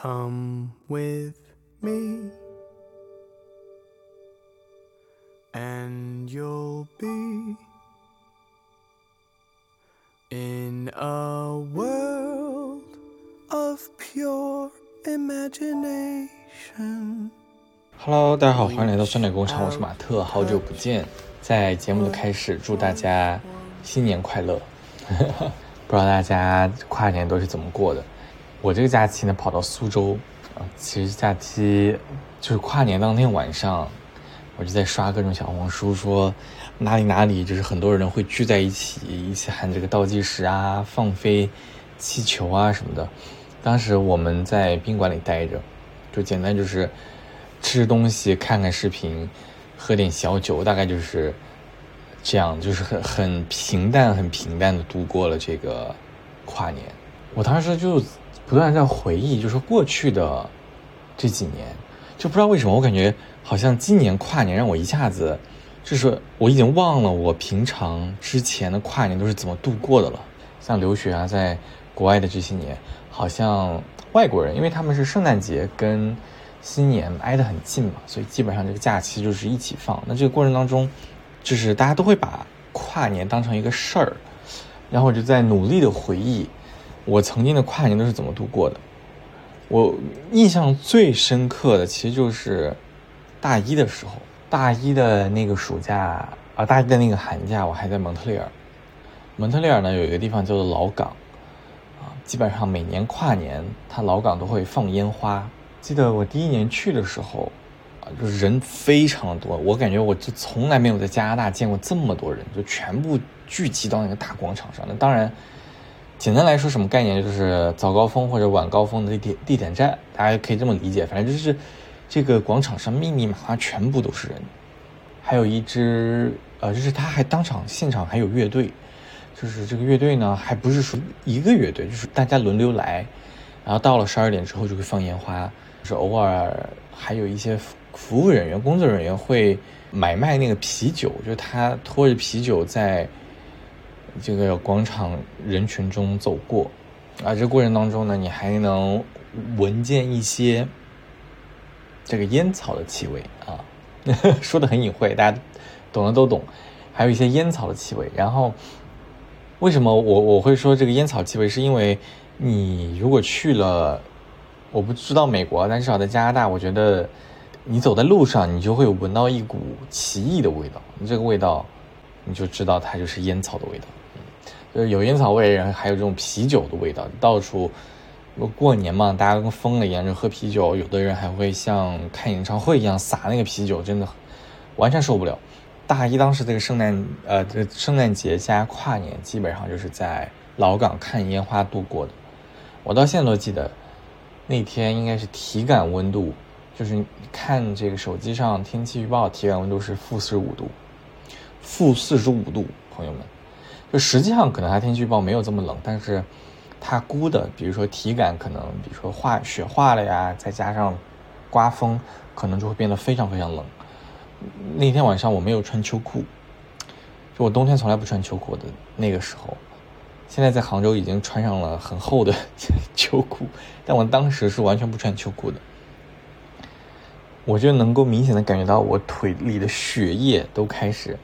Come with me, and you'll be in a world of pure imagination. Hello，大家好，欢迎来到酸奶工厂，我是马特，好久不见。在节目的开始，祝大家新年快乐。不知道大家跨年都是怎么过的？我这个假期呢，跑到苏州啊，其实假期就是跨年当天晚上，我就在刷各种小红书，说哪里哪里就是很多人会聚在一起，一起喊这个倒计时啊，放飞气球啊什么的。当时我们在宾馆里待着，就简单就是吃东西、看看视频、喝点小酒，大概就是这样，就是很很平淡、很平淡的度过了这个跨年。我当时就。不断在回忆，就是说过去的这几年，就不知道为什么，我感觉好像今年跨年让我一下子，就是我已经忘了我平常之前的跨年都是怎么度过的了。像留学啊，在国外的这些年，好像外国人，因为他们是圣诞节跟新年挨得很近嘛，所以基本上这个假期就是一起放。那这个过程当中，就是大家都会把跨年当成一个事儿，然后我就在努力的回忆。我曾经的跨年都是怎么度过的？我印象最深刻的其实就是大一的时候，大一的那个暑假啊，大一的那个寒假，我还在蒙特利尔。蒙特利尔呢有一个地方叫做老港，啊，基本上每年跨年，它老港都会放烟花。记得我第一年去的时候，啊，就是人非常的多，我感觉我就从来没有在加拿大见过这么多人，就全部聚集到那个大广场上。那当然。简单来说，什么概念？就是早高峰或者晚高峰的地地铁站，大家可以这么理解。反正就是这个广场上密密麻麻全部都是人，还有一支呃，就是他还当场现场还有乐队，就是这个乐队呢还不是说一个乐队，就是大家轮流来，然后到了十二点之后就会放烟花，就是偶尔还有一些服务人员、工作人员会买卖那个啤酒，就是他拖着啤酒在。这个广场人群中走过，啊，这过程当中呢，你还能闻见一些这个烟草的气味啊，说的很隐晦，大家懂的都懂，还有一些烟草的气味。然后，为什么我我会说这个烟草气味？是因为你如果去了，我不知道美国，但至少在加拿大，我觉得你走在路上，你就会闻到一股奇异的味道，这个味道你就知道它就是烟草的味道。就是有烟草味，然后还有这种啤酒的味道，到处。过年嘛，大家跟疯了一样，就喝啤酒。有的人还会像看演唱会一样撒那个啤酒，真的完全受不了。大一当时这个圣诞，呃，这圣诞节加跨年，基本上就是在老港看烟花度过的。我到现在都记得，那天应该是体感温度，就是看这个手机上天气预报，体感温度是负四十五度，负四十五度，朋友们。就实际上可能它天气预报没有这么冷，但是它估的，比如说体感可能，比如说化雪化了呀，再加上刮风，可能就会变得非常非常冷。那天晚上我没有穿秋裤，就我冬天从来不穿秋裤的那个时候，现在在杭州已经穿上了很厚的 秋裤，但我当时是完全不穿秋裤的。我就能够明显的感觉到我腿里的血液都开始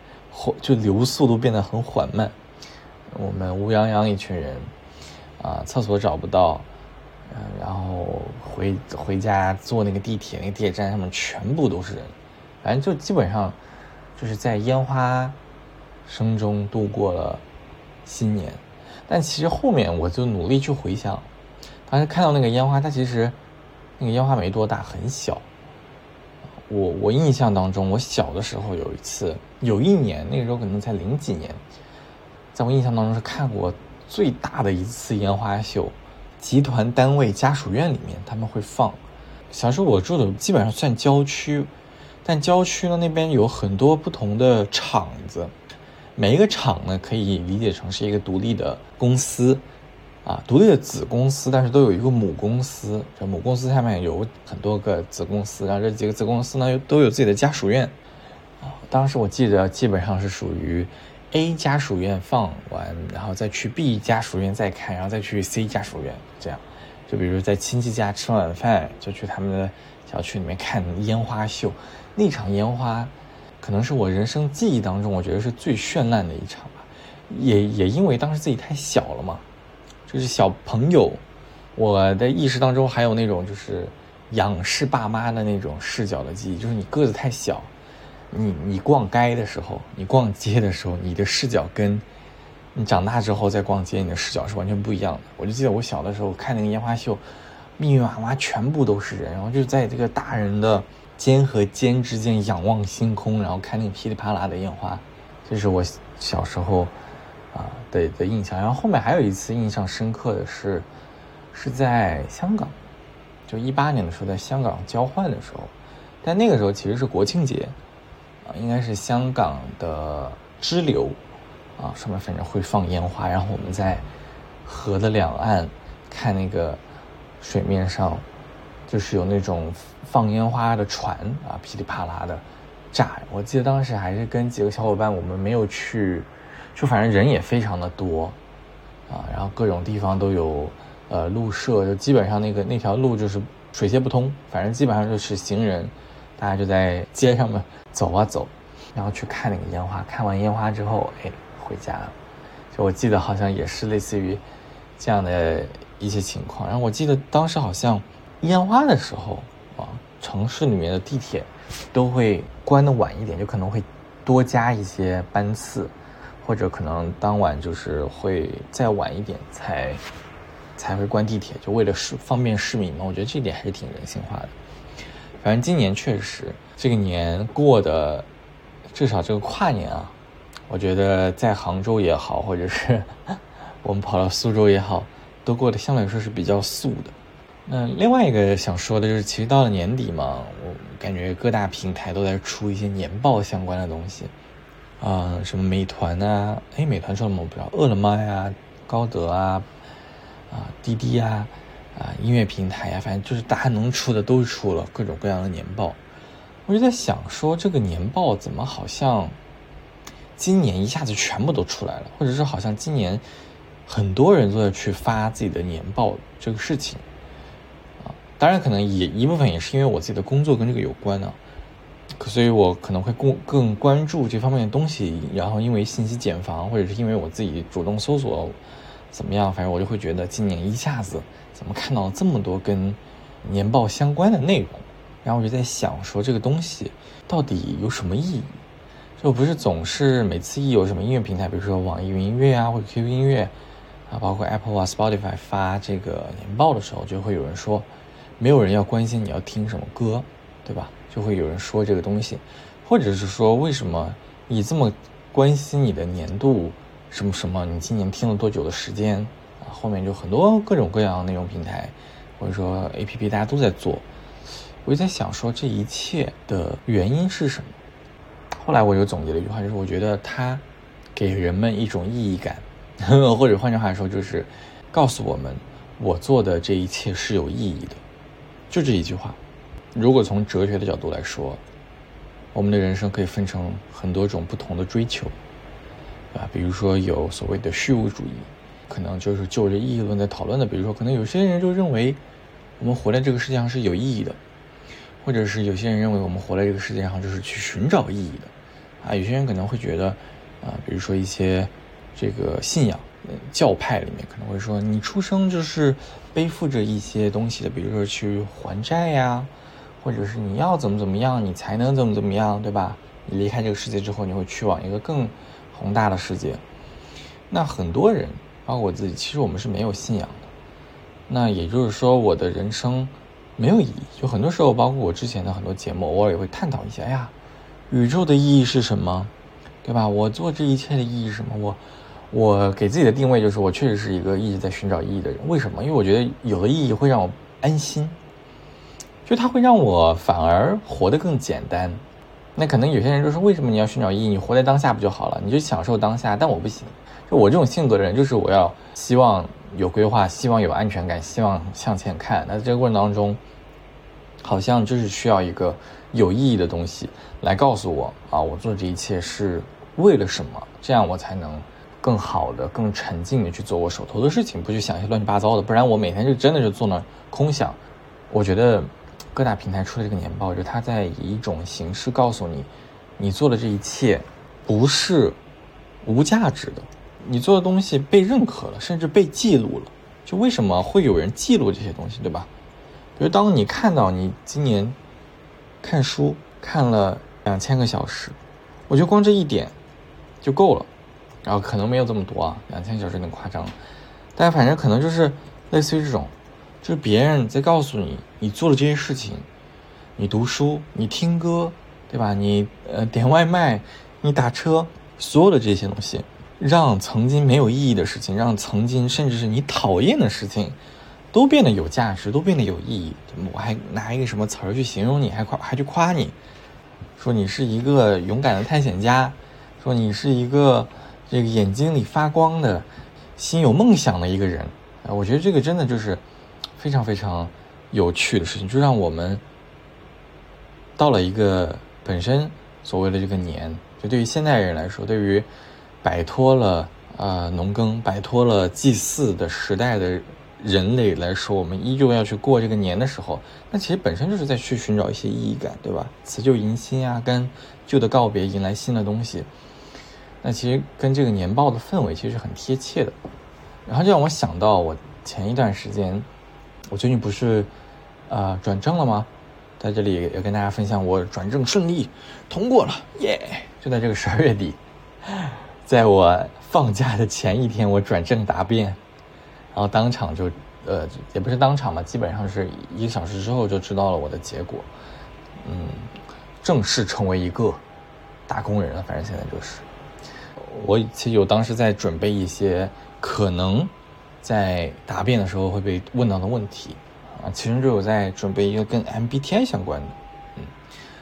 就流速都变得很缓慢。我们乌泱泱一群人，啊，厕所找不到，嗯，然后回回家坐那个地铁，那个地铁站上面全部都是人，反正就基本上就是在烟花声中度过了新年。但其实后面我就努力去回想，当时看到那个烟花，它其实那个烟花没多大，很小。我我印象当中，我小的时候有一次，有一年那个时候可能才零几年。在我印象当中是看过最大的一次烟花秀，集团单位家属院里面他们会放。小时候我住的基本上算郊区，但郊区呢那边有很多不同的厂子，每一个厂呢可以理解成是一个独立的公司，啊，独立的子公司，但是都有一个母公司。这母公司下面有很多个子公司，然后这几个子公司呢又都有自己的家属院。啊，当时我记得基本上是属于。A 家属院放完，然后再去 B 家属院再看，然后再去 C 家属院，这样，就比如在亲戚家吃晚饭，就去他们的小区里面看烟花秀。那场烟花，可能是我人生记忆当中，我觉得是最绚烂的一场吧。也也因为当时自己太小了嘛，就是小朋友，我的意识当中还有那种就是仰视爸妈的那种视角的记忆，就是你个子太小，你你逛街的时候，你逛街的时候，你的视角跟你长大之后再逛街，你的视角是完全不一样的。我就记得我小的时候看那个烟花秀，密密麻麻全部都是人，然后就在这个大人的肩和肩之间仰望星空，然后看那个噼里啪啦的烟花，这是我小时候。啊的的印象，然后后面还有一次印象深刻的是，是在香港，就一八年的时候在香港交换的时候，但那个时候其实是国庆节，啊，应该是香港的支流，啊，上面反正会放烟花，然后我们在河的两岸看那个水面上，就是有那种放烟花的船啊，噼里啪啦的炸，我记得当时还是跟几个小伙伴，我们没有去。就反正人也非常的多，啊，然后各种地方都有，呃，路设，就基本上那个那条路就是水泄不通，反正基本上就是行人，大家就在街上面走啊走，然后去看那个烟花，看完烟花之后，哎，回家。就我记得好像也是类似于这样的一些情况。然后我记得当时好像烟花的时候啊，城市里面的地铁都会关的晚一点，就可能会多加一些班次。或者可能当晚就是会再晚一点才才会关地铁，就为了市方便市民嘛。我觉得这点还是挺人性化的。反正今年确实这个年过的，至少这个跨年啊，我觉得在杭州也好，或者是 我们跑到苏州也好，都过得相对来说是比较素的。那另外一个想说的就是，其实到了年底嘛，我感觉各大平台都在出一些年报相关的东西。啊，什么美团啊？哎，美团出了吗？我不知道。饿了么呀，高德啊，啊，滴滴呀，啊，音乐平台呀，反正就是大家能出的都出了各种各样的年报。我就在想说，这个年报怎么好像今年一下子全部都出来了，或者是好像今年很多人都在去发自己的年报这个事情啊？当然，可能也一部分也是因为我自己的工作跟这个有关呢。所以，我可能会更更关注这方面的东西。然后，因为信息茧房，或者是因为我自己主动搜索，怎么样？反正我就会觉得，今年一下子怎么看到这么多跟年报相关的内容？然后我就在想，说这个东西到底有什么意义？就不是总是每次一有什么音乐平台，比如说网易云音乐啊，或者 QQ 音乐啊，包括 Apple 啊、Spotify 发这个年报的时候，就会有人说，没有人要关心你要听什么歌，对吧？就会有人说这个东西，或者是说为什么你这么关心你的年度什么什么？你今年听了多久的时间啊？后面就很多各种各样的内容平台，或者说 A P P，大家都在做。我就在想说，这一切的原因是什么？后来我就总结了一句话，就是我觉得它给人们一种意义感，或者换句话说，就是告诉我们我做的这一切是有意义的，就这一句话。如果从哲学的角度来说，我们的人生可以分成很多种不同的追求，啊，比如说有所谓的虚无主义，可能就是就着意义论在讨论的。比如说，可能有些人就认为我们活在这个世界上是有意义的，或者是有些人认为我们活在这个世界上就是去寻找意义的，啊，有些人可能会觉得，啊，比如说一些这个信仰教派里面可能会说，你出生就是背负着一些东西的，比如说去还债呀。或者是你要怎么怎么样，你才能怎么怎么样，对吧？你离开这个世界之后，你会去往一个更宏大的世界。那很多人，包括我自己，其实我们是没有信仰的。那也就是说，我的人生没有意义。就很多时候，包括我之前的很多节目，偶尔也会探讨一下：哎呀，宇宙的意义是什么？对吧？我做这一切的意义是什么？我我给自己的定位就是，我确实是一个一直在寻找意义的人。为什么？因为我觉得有了意义会让我安心。就它会让我反而活得更简单，那可能有些人就说，为什么你要寻找意义？你活在当下不就好了？你就享受当下。但我不行，就我这种性格的人，就是我要希望有规划，希望有安全感，希望向前看。那在这个过程当中，好像就是需要一个有意义的东西来告诉我啊，我做这一切是为了什么？这样我才能更好的、更沉静的去做我手头的事情，不去想一些乱七八糟的。不然我每天就真的是坐那空想。我觉得各大平台出的这个年报，就它在以一种形式告诉你，你做的这一切不是无价值的，你做的东西被认可了，甚至被记录了。就为什么会有人记录这些东西，对吧？比如当你看到你今年看书看了两千个小时，我觉得光这一点就够了。然后可能没有这么多啊，两千小时有点夸张，但反正可能就是类似于这种，就是别人在告诉你，你做了这些事情，你读书，你听歌，对吧？你呃点外卖，你打车，所有的这些东西，让曾经没有意义的事情，让曾经甚至是你讨厌的事情，都变得有价值，都变得有意义。我还拿一个什么词儿去形容你，还夸还去夸你，说你是一个勇敢的探险家，说你是一个。这个眼睛里发光的，心有梦想的一个人，啊，我觉得这个真的就是非常非常有趣的事情，就让我们到了一个本身所谓的这个年，就对于现代人来说，对于摆脱了啊农耕、摆脱了祭祀的时代的人类来说，我们依旧要去过这个年的时候，那其实本身就是在去寻找一些意义感，对吧？辞旧迎新啊，跟旧的告别，迎来新的东西。那其实跟这个年报的氛围其实很贴切的，然后就让我想到我前一段时间，我最近不是，呃，转正了吗？在这里也跟大家分享，我转正顺利通过了，耶！就在这个十二月底，在我放假的前一天，我转正答辩，然后当场就，呃，也不是当场吧，基本上是一个小时之后就知道了我的结果，嗯，正式成为一个打工人了，反正现在就是。我其实有当时在准备一些可能在答辩的时候会被问到的问题。啊，其中就有在准备一个跟 MBTI 相关的，嗯，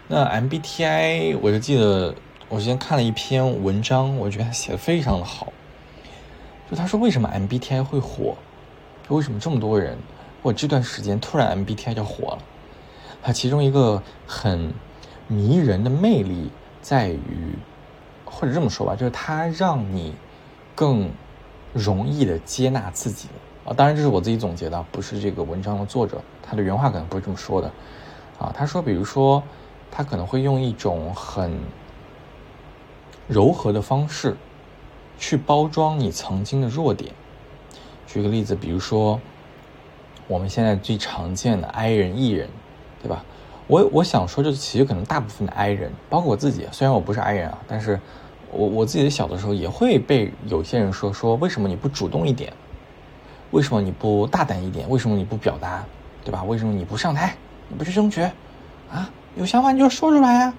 那 MBTI 我就记得我之前看了一篇文章，我觉得他写的非常的好，就他说为什么 MBTI 会火，为什么这么多人或这段时间突然 MBTI 就火了，它其中一个很迷人的魅力在于。或者这么说吧，就是它让你更容易的接纳自己啊。当然，这是我自己总结的，不是这个文章的作者他的原话可能不是这么说的啊。他说，比如说，他可能会用一种很柔和的方式去包装你曾经的弱点。举个例子，比如说我们现在最常见的 I 人、E 人，对吧？我我想说，就是其实可能大部分的 I 人，包括我自己，虽然我不是 I 人啊，但是。我我自己的小的时候也会被有些人说说为什么你不主动一点，为什么你不大胆一点，为什么你不表达，对吧？为什么你不上台，你不去争取，啊？有想法你就说出来呀，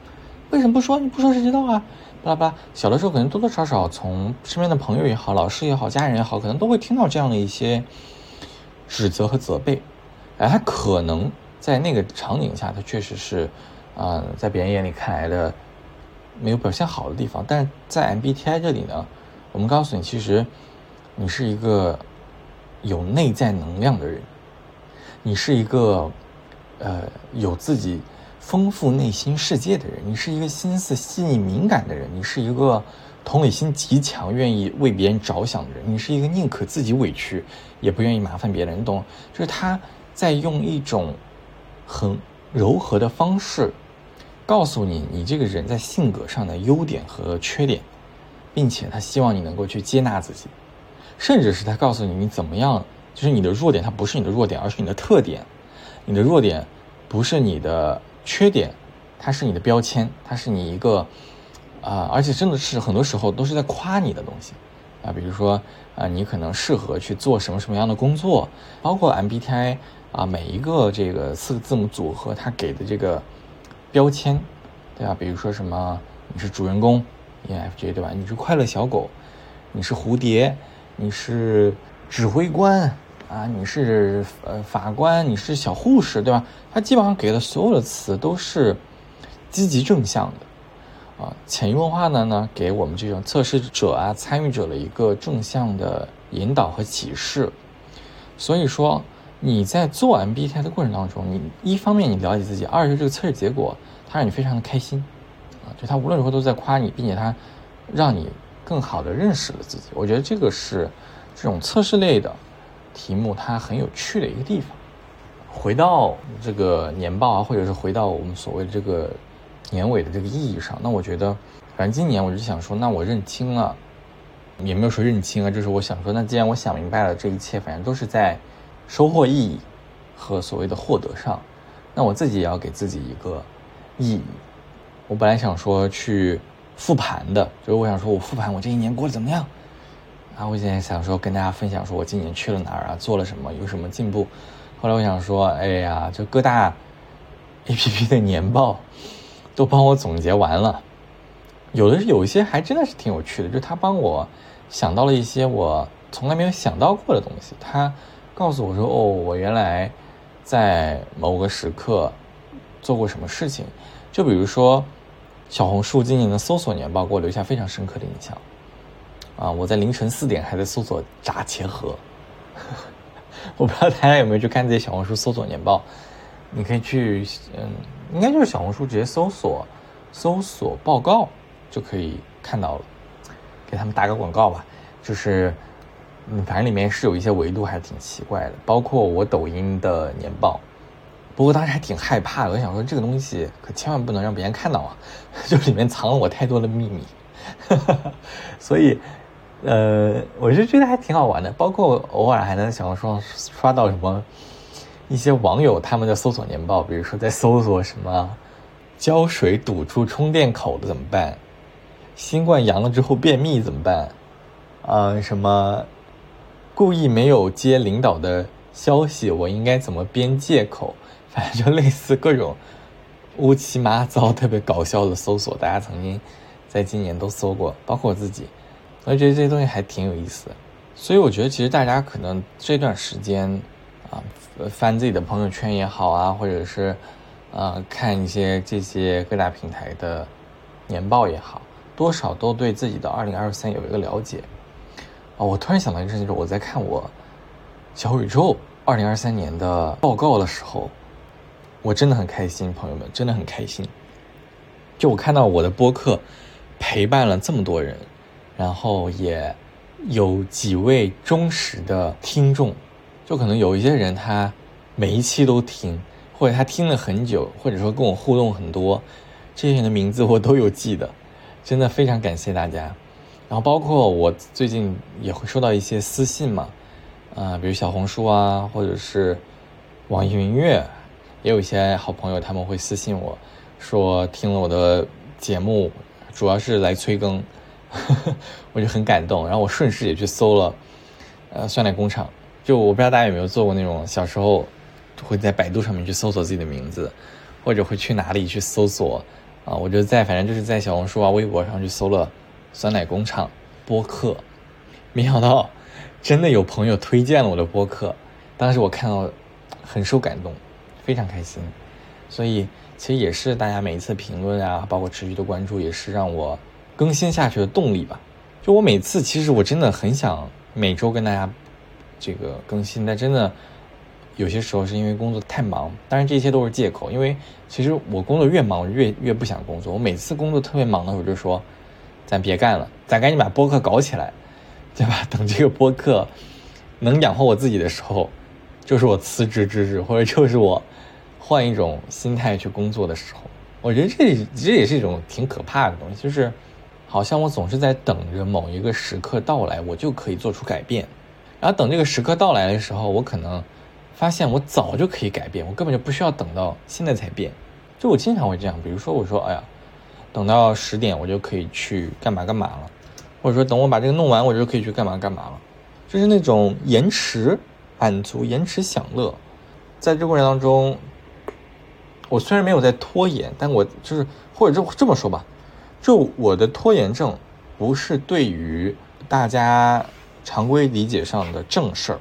为什么不说？你不说谁知道啊？巴拉巴拉。小的时候可能多多少少从身边的朋友也好，老师也好，家人也好，可能都会听到这样的一些指责和责备。哎，他可能在那个场景下，他确实是，啊，在别人眼里看来的。没有表现好的地方，但是在 MBTI 这里呢，我们告诉你，其实你是一个有内在能量的人，你是一个呃有自己丰富内心世界的人，你是一个心思细腻敏感的人，你是一个同理心极强、愿意为别人着想的人，你是一个宁可自己委屈也不愿意麻烦别人，你懂？就是他在用一种很柔和的方式。告诉你你这个人在性格上的优点和缺点，并且他希望你能够去接纳自己，甚至是他告诉你你怎么样，就是你的弱点它不是你的弱点，而是你的特点；你的弱点不是你的缺点，它是你的标签，它是你一个啊，而且真的是很多时候都是在夸你的东西啊，比如说啊，你可能适合去做什么什么样的工作，包括 MBTI 啊，每一个这个四个字母组合它给的这个。标签，对吧？比如说什么，你是主人公，ENFJ，对吧？你是快乐小狗，你是蝴蝶，你是指挥官啊，你是呃法官，你是小护士，对吧？他基本上给的所有的词都是积极正向的啊。潜移默化的呢，给我们这种测试者啊、参与者的一个正向的引导和启示。所以说。你在做 MBTI 的过程当中，你一方面你了解自己，二是这个测试结果它让你非常的开心，啊，就它无论如何都在夸你，并且它让你更好的认识了自己。我觉得这个是这种测试类的题目它很有趣的一个地方。回到这个年报啊，或者是回到我们所谓的这个年尾的这个意义上，那我觉得，反正今年我就想说，那我认清了，也没有说认清啊，就是我想说，那既然我想明白了这一切，反正都是在收获意义和所谓的获得上，那我自己也要给自己一个意义。我本来想说去复盘的，就是我想说我复盘我这一年过得怎么样，啊，我现在想说跟大家分享，说我今年去了哪儿啊，做了什么，有什么进步。后来我想说，哎呀，就各大 A P P 的年报都帮我总结完了，有的是有一些还真的是挺有趣的，就他帮我想到了一些我从来没有想到过的东西。他告诉我说，哦，我原来在某个时刻做过什么事情，就比如说小红书今年的搜索年报给我留下非常深刻的印象。啊，我在凌晨四点还在搜索炸茄盒。我不知道大家有没有去看这些小红书搜索年报，你可以去，嗯，应该就是小红书直接搜索搜索报告就可以看到了。给他们打个广告吧，就是，嗯，反正里面是有一些维度还挺奇怪的，包括我抖音的年报。不过当时还挺害怕的，我想说这个东西可千万不能让别人看到啊，就里面藏了我太多的秘密，所以。呃，我就觉得还挺好玩的，包括偶尔还能小红书上刷到什么一些网友他们的搜索年报，比如说在搜索什么胶水堵住充电口的怎么办，新冠阳了之后便秘怎么办，啊，什么故意没有接领导的消息，我应该怎么编借口？反正就类似各种乌七八糟、特别搞笑的搜索，大家曾经在今年都搜过，包括我自己。我觉得这些东西还挺有意思的，所以我觉得其实大家可能这段时间啊，翻自己的朋友圈也好啊，或者是呃看一些这些各大平台的年报也好，多少都对自己的二零二三有一个了解。啊，我突然想到一件事情，就是我在看我小宇宙二零二三年的报告的时候，我真的很开心，朋友们真的很开心。就我看到我的播客陪伴了这么多人。然后也有几位忠实的听众，就可能有一些人他每一期都听，或者他听了很久，或者说跟我互动很多，这些人的名字我都有记得，真的非常感谢大家。然后包括我最近也会收到一些私信嘛，啊，比如小红书啊，或者是网易云音乐，也有一些好朋友他们会私信我说听了我的节目，主要是来催更。我就很感动，然后我顺势也去搜了，呃，酸奶工厂。就我不知道大家有没有做过那种小时候会在百度上面去搜索自己的名字，或者会去哪里去搜索啊？我就在反正就是在小红书啊、微博上去搜了酸奶工厂播客，没想到真的有朋友推荐了我的播客，当时我看到很受感动，非常开心。所以其实也是大家每一次评论啊，包括持续的关注，也是让我。更新下去的动力吧，就我每次其实我真的很想每周跟大家这个更新，但真的有些时候是因为工作太忙，当然这些都是借口，因为其实我工作越忙越越不想工作。我每次工作特别忙的时候就说，咱别干了，咱赶紧把播客搞起来，对吧？等这个播客能养活我自己的时候，就是我辞职之日，或者就是我换一种心态去工作的时候。我觉得这这也是一种挺可怕的东西，就是。好像我总是在等着某一个时刻到来，我就可以做出改变。然后等这个时刻到来的时候，我可能发现我早就可以改变，我根本就不需要等到现在才变。就我经常会这样，比如说我说，哎呀，等到十点我就可以去干嘛干嘛了，或者说等我把这个弄完，我就可以去干嘛干嘛了，就是那种延迟满足、延迟享乐。在这过程当中，我虽然没有在拖延，但我就是或者这这么说吧。就我的拖延症，不是对于大家常规理解上的正事儿，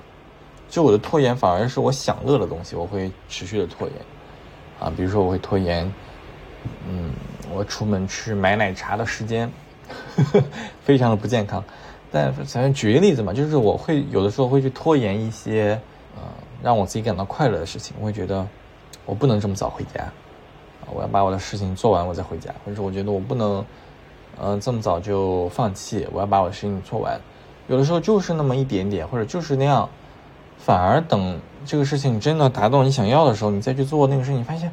就我的拖延反而是我享乐的东西，我会持续的拖延，啊，比如说我会拖延，嗯，我出门去买奶茶的时间，非常的不健康，但反正举个例子嘛，就是我会有的时候会去拖延一些，呃，让我自己感到快乐的事情，我会觉得我不能这么早回家。我要把我的事情做完，我再回家。或者说，我觉得我不能嗯，这么早就放弃，我要把我的事情做完。有的时候就是那么一点点，或者就是那样，反而等这个事情真的达到你想要的时候，你再去做那个事情，你发现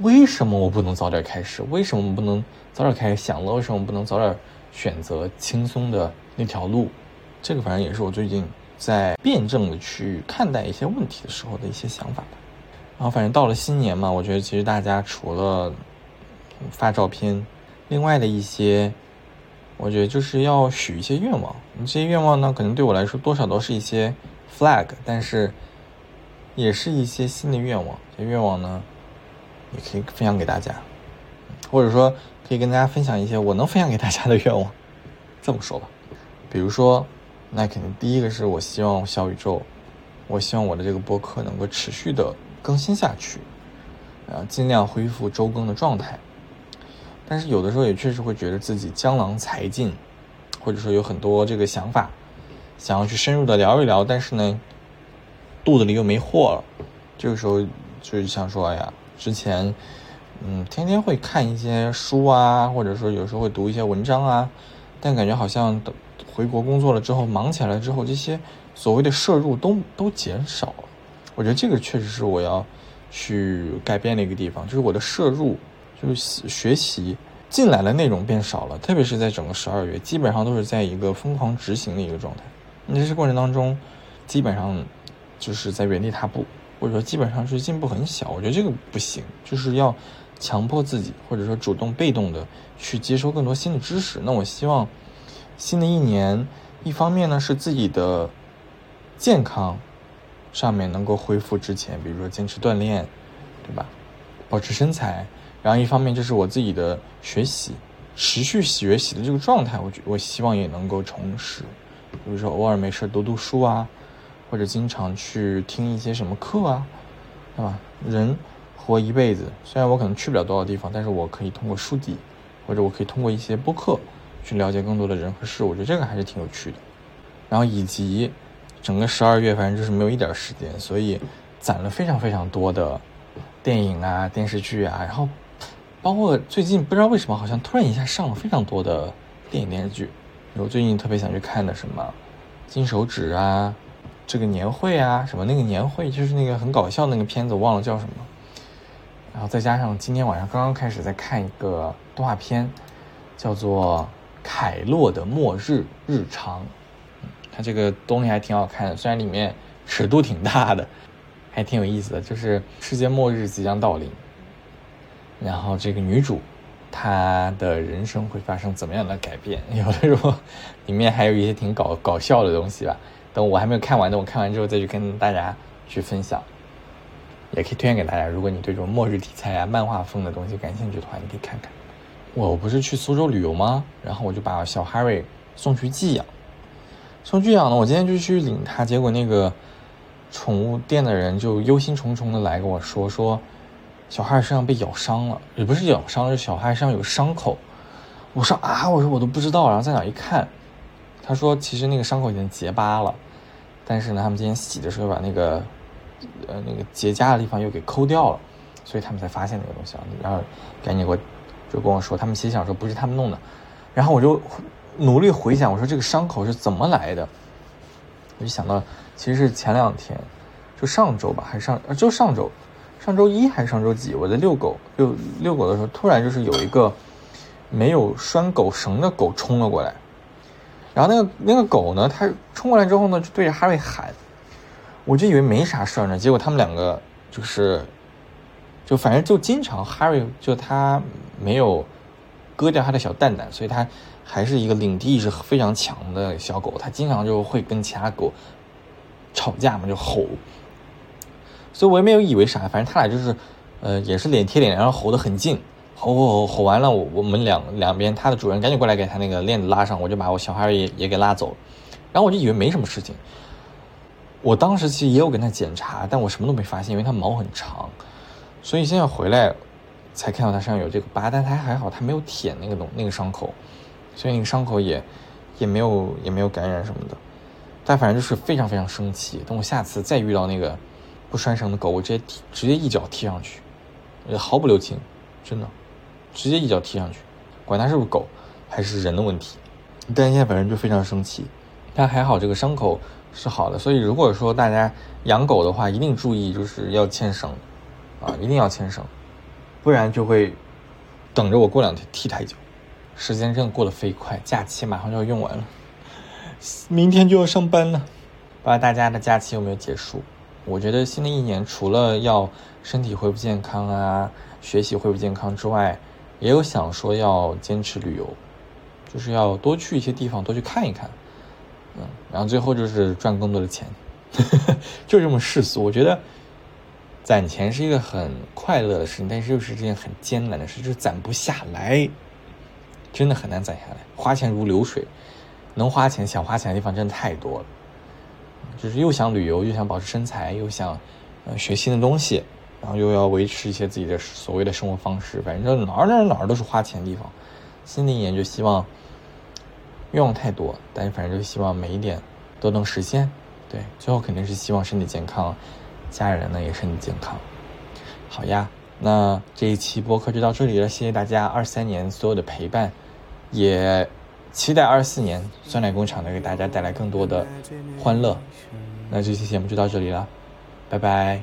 为什么我不能早点开始？为什么我不能早点开始享乐？为什么我不能早点选择轻松的那条路？这个反正也是我最近在辩证的去看待一些问题的时候的一些想法吧。然后反正到了新年嘛，我觉得其实大家除了发照片，另外的一些。我觉得就是要许一些愿望，这些愿望呢，可能对我来说多少都是一些 flag，但是也是一些新的愿望。这愿望呢，也可以分享给大家，或者说可以跟大家分享一些我能分享给大家的愿望。这么说吧，比如说，那肯定第一个是我希望小宇宙，我希望我的这个播客能够持续的更新下去，啊，尽量恢复周更的状态。但是有的时候也确实会觉得自己江郎才尽，或者说有很多这个想法，想要去深入的聊一聊，但是呢，肚子里又没货了。这个时候就是想说，哎呀，之前嗯天天会看一些书啊，或者说有时候会读一些文章啊，但感觉好像回国工作了之后，忙起来之后，这些所谓的摄入都都减少了。我觉得这个确实是我要去改变的一个地方，就是我的摄入。就是学习进来的内容变少了，特别是在整个十二月，基本上都是在一个疯狂执行的一个状态。那这些过程当中，基本上就是在原地踏步，或者说基本上是进步很小。我觉得这个不行，就是要强迫自己，或者说主动被动的去接收更多新的知识。那我希望新的一年，一方面呢是自己的健康上面能够恢复之前，比如说坚持锻炼，对吧？保持身材。然后一方面就是我自己的学习，持续学习的这个状态，我我希望也能够重拾，比如说偶尔没事读读书啊，或者经常去听一些什么课啊，对吧？人活一辈子，虽然我可能去不了多少地方，但是我可以通过书籍，或者我可以通过一些播客去了解更多的人和事，我觉得这个还是挺有趣的。然后以及整个十二月，反正就是没有一点时间，所以攒了非常非常多的电影啊、电视剧啊，然后。包括最近不知道为什么，好像突然一下上了非常多的电影电视剧。我最近特别想去看的什么《金手指》啊，这个年会啊，什么那个年会就是那个很搞笑的那个片子，我忘了叫什么。然后再加上今天晚上刚刚开始在看一个动画片，叫做《凯洛的末日日常》。它这个东西还挺好看的，虽然里面尺度挺大的，还挺有意思的，就是世界末日即将到临。然后这个女主，她的人生会发生怎么样的改变？有的时候，里面还有一些挺搞搞笑的东西吧。等我还没有看完，等我看完之后再去跟大家去分享，也可以推荐给大家。如果你对这种末日题材啊、漫画风的东西感兴趣的话，你可以看看。我不是去苏州旅游吗？然后我就把小 Harry 送去寄养。送去养呢，我今天就去领他，结果那个宠物店的人就忧心忡忡的来跟我说说。小孩身上被咬伤了，也不是咬伤，是小孩身上有伤口。我说啊，我说我都不知道。然后在哪一看，他说其实那个伤口已经结疤了，但是呢，他们今天洗的时候把那个呃那个结痂的地方又给抠掉了，所以他们才发现那个东西。然后赶紧给我就跟我说，他们心想说不是他们弄的。然后我就努力回想，我说这个伤口是怎么来的？我就想到其实是前两天，就上周吧，还是上就上周。上周一还是上周几？我在遛狗，遛遛狗的时候，突然就是有一个没有拴狗绳的狗冲了过来，然后那个那个狗呢，它冲过来之后呢，就对着哈瑞喊，我就以为没啥事儿呢，结果他们两个就是，就反正就经常哈瑞就他没有割掉他的小蛋蛋，所以他还是一个领地意识非常强的小狗，它经常就会跟其他狗吵架嘛，就吼。所以我也没有以为啥，反正他俩就是，呃，也是脸贴脸，然后吼得很近，吼吼吼吼完了，我我们两两边，他的主人赶紧过来给他那个链子拉上，我就把我小孩也也给拉走了，然后我就以为没什么事情。我当时其实也有跟他检查，但我什么都没发现，因为他毛很长，所以现在回来才看到他身上有这个疤，但他还好，他没有舔那个东那个伤口，所以那个伤口也也没有也没有感染什么的，但反正就是非常非常生气。等我下次再遇到那个。不拴绳的狗，我直接，直接一脚踢上去，毫不留情，真的，直接一脚踢上去，管它是不是狗，还是人的问题。但现在反正就非常生气，但还好这个伤口是好的，所以如果说大家养狗的话，一定注意就是要牵绳，啊，一定要牵绳，不然就会等着我过两天踢太久。时间真的过得飞快，假期马上就要用完了，明天就要上班了。不知道大家的假期有没有结束？我觉得新的一年除了要身体恢复健康啊，学习恢复健康之外，也有想说要坚持旅游。就是要多去一些地方，多去看一看，嗯，然后最后就是赚更多的钱，就这么世俗。我觉得攒钱是一个很快乐的事情，但是又是件很艰难的事，就是攒不下来，真的很难攒下来。花钱如流水，能花钱想花钱的地方真的太多了，就是又想旅游，又想保持身材，又想呃学新的东西，然后又要维持一些自己的所谓的生活方式，反正哪儿哪儿哪儿都是花钱的地方。新的一年就希望。愿望太多，但是反正就希望每一点都能实现。对，最后肯定是希望身体健康，家人呢也身体健康。好呀，那这一期播客就到这里了，谢谢大家二三年所有的陪伴，也期待二四年酸奶工厂能给大家带来更多的欢乐。那这期节目就到这里了，拜拜。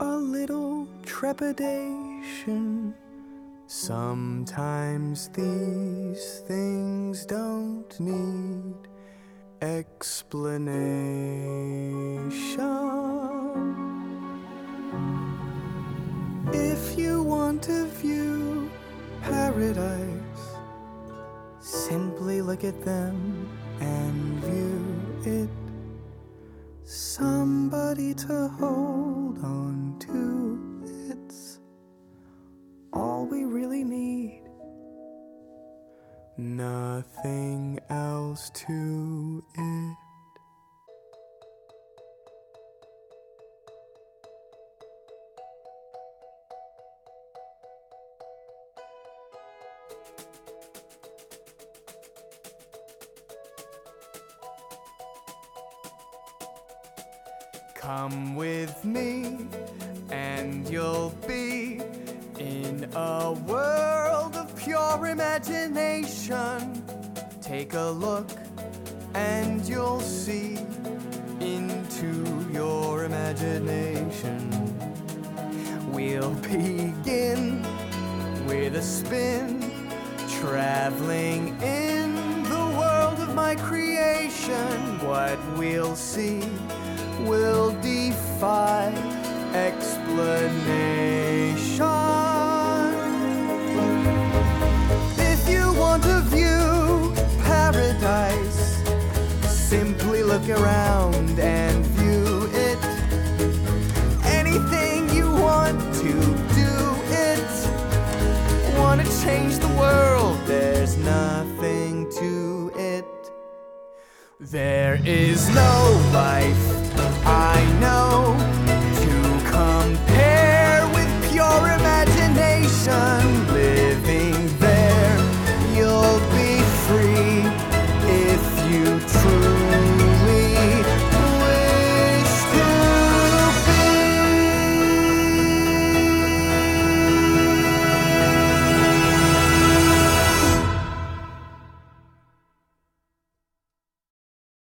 a little trepidation. Sometimes these things don't need explanation. If you want to view paradise, simply look at them and view it somebody to hold on to. It's all we really need. Nothing else to Take a look, and you'll see into your imagination. We'll begin with a spin, traveling in the world of my creation. What we'll see will defy explanation. Around and view it. Anything you want to do it. Want to change the world, there's nothing to it. There is no life I know